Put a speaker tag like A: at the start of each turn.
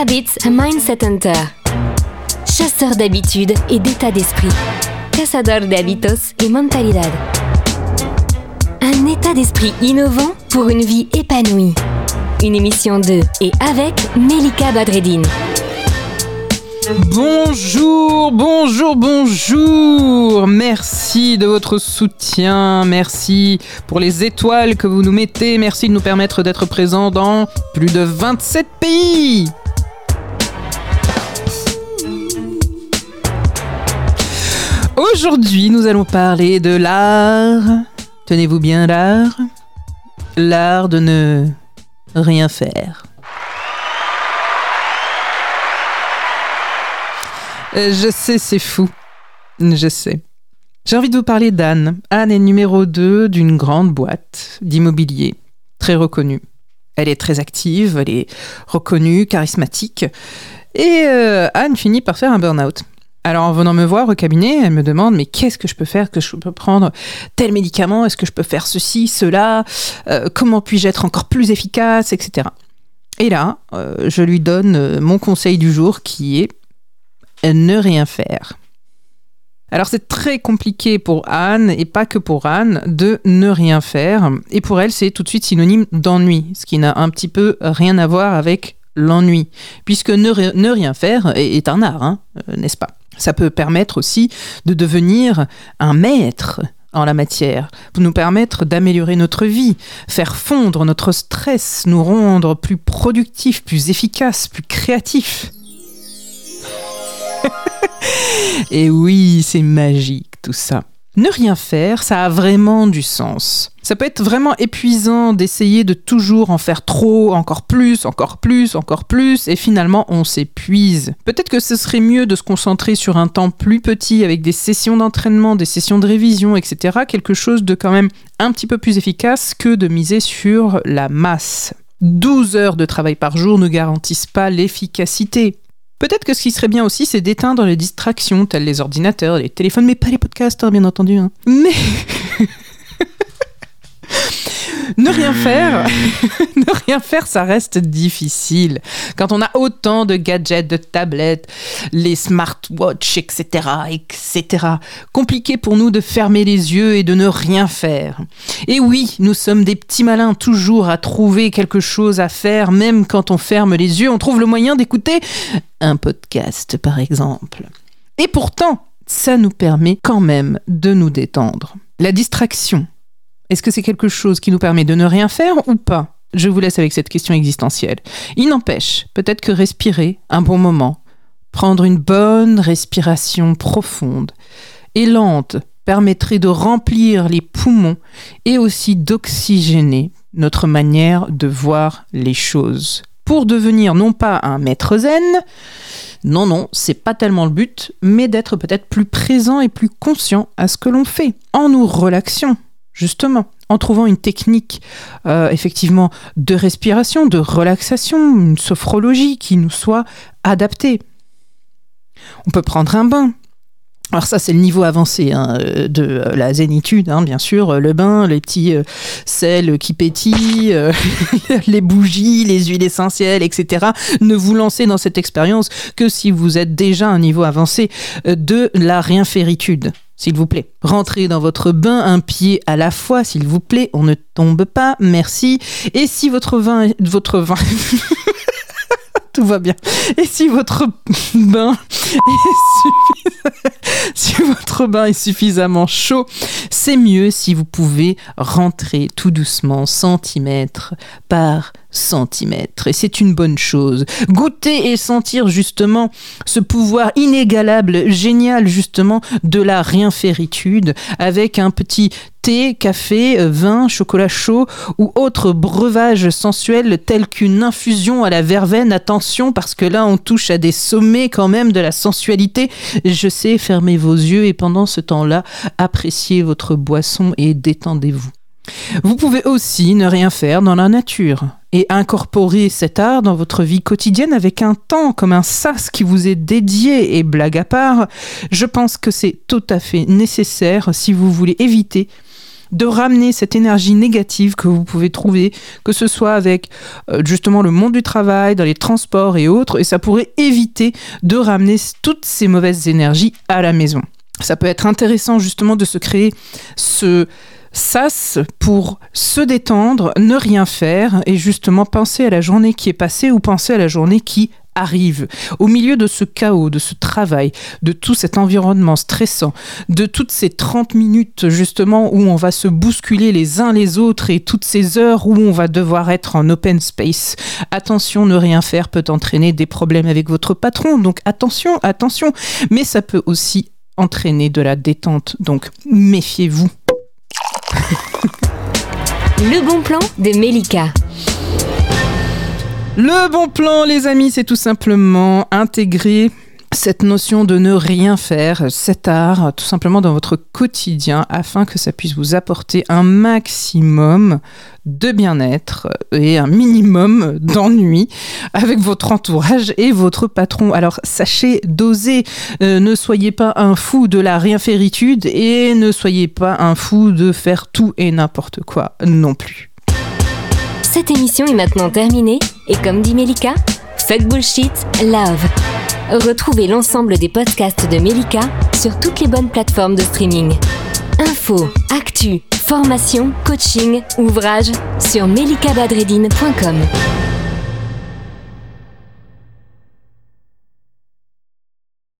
A: Habits Mindset Hunter. Chasseur d'habitudes et d'état d'esprit. Cazador de hábitos y mentalidad. Un état d'esprit innovant pour une vie épanouie. Une émission de et avec Melika Badreddine.
B: Bonjour, bonjour, bonjour. Merci de votre soutien. Merci pour les étoiles que vous nous mettez. Merci de nous permettre d'être présents dans plus de 27 pays. Aujourd'hui, nous allons parler de l'art. Tenez-vous bien l'art. L'art de ne rien faire. Euh, Je sais, c'est fou. Je sais. J'ai envie de vous parler d'Anne. Anne est numéro 2 d'une grande boîte d'immobilier, très reconnue. Elle est très active, elle est reconnue, charismatique. Et euh, Anne finit par faire un burn-out. Alors en venant me voir au cabinet, elle me demande mais qu'est-ce que je peux faire, que je peux prendre tel médicament, est-ce que je peux faire ceci, cela, Euh, comment puis-je être encore plus efficace, etc. Et là, euh, je lui donne euh, mon conseil du jour qui est ne rien faire. Alors c'est très compliqué pour Anne, et pas que pour Anne, de ne rien faire. Et pour elle, c'est tout de suite synonyme d'ennui, ce qui n'a un petit peu rien à voir avec l'ennui, puisque ne, ri- ne rien faire est, un art, hein, n'est-ce pas? Ça peut permettre aussi de devenir un maître en la matière, pour nous permettre d'améliorer notre vie, faire fondre notre stress, nous rendre plus productifs, plus efficaces, plus créatifs. Et oui, c'est magique tout ça. Ne rien faire, ça a vraiment du sens. Ça peut être vraiment épuisant d'essayer de toujours en faire trop, encore plus, encore plus, encore plus, et finalement on s'épuise. Peut-être que ce serait mieux de se concentrer sur un temps plus petit avec des sessions d'entraînement, des sessions de révision, etc. Quelque chose de quand même un petit peu plus efficace que de miser sur la masse. 12 heures de travail par jour ne garantissent pas l'efficacité. Peut-être que ce qui serait bien aussi, c'est d'éteindre les distractions, telles les ordinateurs, les téléphones, mais pas les podcasts, hein, bien entendu. hein. Mais... ne rien faire, ne rien faire, ça reste difficile. Quand on a autant de gadgets, de tablettes, les smartwatches, etc., etc. Compliqué pour nous de fermer les yeux et de ne rien faire. Et oui, nous sommes des petits malins toujours à trouver quelque chose à faire, même quand on ferme les yeux, on trouve le moyen d'écouter un podcast, par exemple. Et pourtant, ça nous permet quand même de nous détendre. La distraction, est-ce que c'est quelque chose qui nous permet de ne rien faire ou pas? Je vous laisse avec cette question existentielle. Il n'empêche, peut-être que respirer un bon moment, prendre une bonne respiration profonde et lente permettrait de remplir les poumons et aussi d'oxygéner notre manière de voir les choses. Pour devenir non pas un maître zen, non, non, c'est pas tellement le but, mais d'être peut-être plus présent et plus conscient à ce que l'on fait, en nous relaxant, justement, en trouvant une technique, euh, effectivement, de respiration, de relaxation, une sophrologie qui nous soit adaptée. On peut prendre un bain. Alors ça, c'est le niveau avancé hein, euh, de euh, la zénitude, hein, bien sûr. Le bain, les petits sels qui pétillent, les bougies, les huiles essentielles, etc. Ne vous lancez dans cette expérience que si vous êtes déjà à un niveau avancé de la rien-féritude. S'il vous plaît. Rentrez dans votre bain un pied à la fois, s'il vous plaît. On ne tombe pas, merci. Et si votre vin, votre vin, tout va bien. Et si votre bain est si votre bain est suffisamment chaud, c'est mieux si vous pouvez rentrer tout doucement, centimètre par centimètre. Et c'est une bonne chose. Goûter et sentir justement ce pouvoir inégalable, génial justement, de la rien-féritude avec un petit thé, café, vin, chocolat chaud ou autre breuvage sensuel tel qu'une infusion à la verveine. Attention parce que là on touche à des sommets quand même de la sensualité. Je sais, fermez vos yeux et pendant ce temps-là, appréciez votre boisson et détendez-vous. Vous pouvez aussi ne rien faire dans la nature et incorporer cet art dans votre vie quotidienne avec un temps comme un sas qui vous est dédié et blague à part. Je pense que c'est tout à fait nécessaire si vous voulez éviter de ramener cette énergie négative que vous pouvez trouver, que ce soit avec euh, justement le monde du travail, dans les transports et autres, et ça pourrait éviter de ramener toutes ces mauvaises énergies à la maison. Ça peut être intéressant justement de se créer ce sas pour se détendre, ne rien faire et justement penser à la journée qui est passée ou penser à la journée qui arrive. Au milieu de ce chaos, de ce travail, de tout cet environnement stressant, de toutes ces 30 minutes justement où on va se bousculer les uns les autres et toutes ces heures où on va devoir être en open space. Attention, ne rien faire peut entraîner des problèmes avec votre patron, donc attention, attention, mais ça peut aussi entraîner de la détente, donc méfiez-vous.
A: Le bon plan de Melika.
B: Le bon plan, les amis, c'est tout simplement intégrer cette notion de ne rien faire, cet art, tout simplement dans votre quotidien, afin que ça puisse vous apporter un maximum de bien-être et un minimum d'ennui avec votre entourage et votre patron. Alors sachez doser, euh, ne soyez pas un fou de la rien-féritude et ne soyez pas un fou de faire tout et n'importe quoi non plus.
A: Cette émission est maintenant terminée et comme dit Melika, fuck bullshit, love. Retrouvez l'ensemble des podcasts de Melika sur toutes les bonnes plateformes de streaming. Info, actu, formation, coaching, ouvrages sur melikabadredine.com.